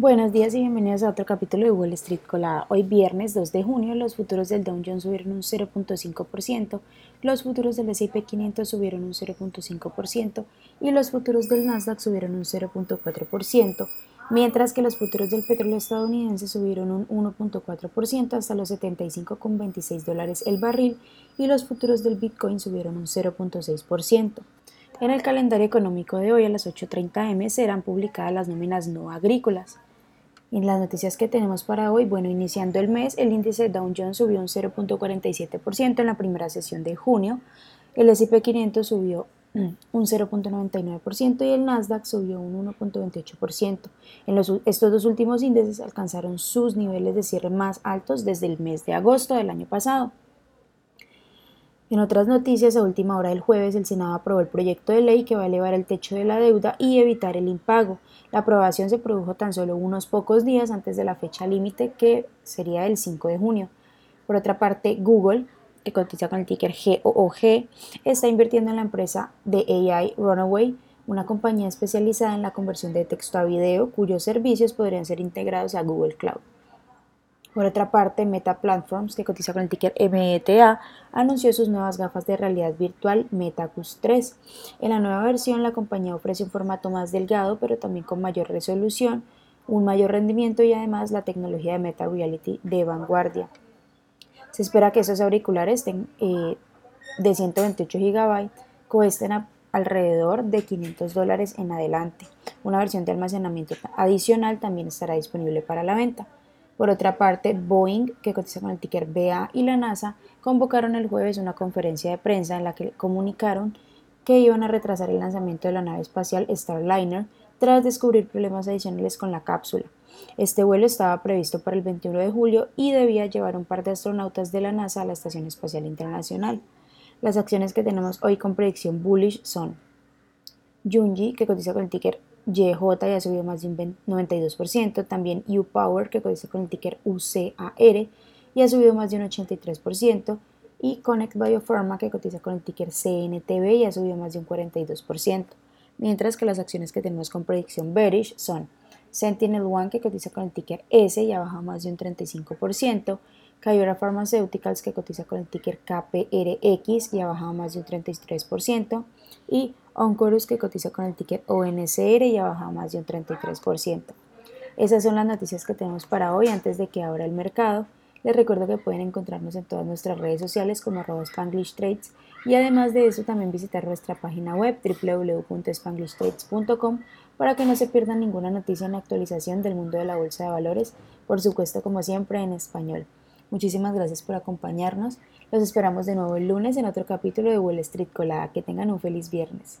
Buenos días y bienvenidos a otro capítulo de Wall Street Colada. Hoy viernes 2 de junio los futuros del Dow Jones subieron un 0.5%, los futuros del S&P 500 subieron un 0.5% y los futuros del Nasdaq subieron un 0.4%, mientras que los futuros del petróleo estadounidense subieron un 1.4% hasta los 75,26 dólares el barril y los futuros del Bitcoin subieron un 0.6%. En el calendario económico de hoy a las 8.30 am serán publicadas las nóminas no agrícolas. En las noticias que tenemos para hoy, bueno, iniciando el mes, el índice Dow Jones subió un 0.47% en la primera sesión de junio, el S&P 500 subió mm, un 0.99% y el Nasdaq subió un 1.28%. En los, estos dos últimos índices alcanzaron sus niveles de cierre más altos desde el mes de agosto del año pasado. En otras noticias, a última hora del jueves, el Senado aprobó el proyecto de ley que va a elevar el techo de la deuda y evitar el impago. La aprobación se produjo tan solo unos pocos días antes de la fecha límite, que sería el 5 de junio. Por otra parte, Google, que cotiza con el ticker GOOG, está invirtiendo en la empresa de AI Runaway, una compañía especializada en la conversión de texto a video, cuyos servicios podrían ser integrados a Google Cloud. Por otra parte, Meta Platforms, que cotiza con el ticker META, anunció sus nuevas gafas de realidad virtual MetaQuest 3. En la nueva versión, la compañía ofrece un formato más delgado, pero también con mayor resolución, un mayor rendimiento y además la tecnología de Meta Reality de vanguardia. Se espera que esos auriculares eh, de 128 GB cuesten alrededor de 500 dólares en adelante. Una versión de almacenamiento adicional también estará disponible para la venta. Por otra parte, Boeing, que cotiza con el ticker BA, y la NASA convocaron el jueves una conferencia de prensa en la que comunicaron que iban a retrasar el lanzamiento de la nave espacial Starliner tras descubrir problemas adicionales con la cápsula. Este vuelo estaba previsto para el 21 de julio y debía llevar un par de astronautas de la NASA a la Estación Espacial Internacional. Las acciones que tenemos hoy con predicción bullish son Junji, que cotiza con el ticker YJ ya subió más de un 92%, también U-Power que cotiza con el ticker UCAR ya ha subido más de un 83% y Connect Biopharma que cotiza con el ticker CNTB ya subió más de un 42%, mientras que las acciones que tenemos con predicción bearish son Sentinel One que cotiza con el ticker S ya baja más de un 35%, Kyora Pharmaceuticals que cotiza con el ticker KPRX y ha bajado más de un 33% y Oncorus que cotiza con el ticker ONCR y ha bajado más de un 33%. Esas son las noticias que tenemos para hoy antes de que abra el mercado. Les recuerdo que pueden encontrarnos en todas nuestras redes sociales como Spanglish Trades y además de eso también visitar nuestra página web www.spanglishtrades.com para que no se pierdan ninguna noticia en actualización del mundo de la bolsa de valores, por supuesto como siempre en español. Muchísimas gracias por acompañarnos. Los esperamos de nuevo el lunes en otro capítulo de Wall Street Colada. Que tengan un feliz viernes.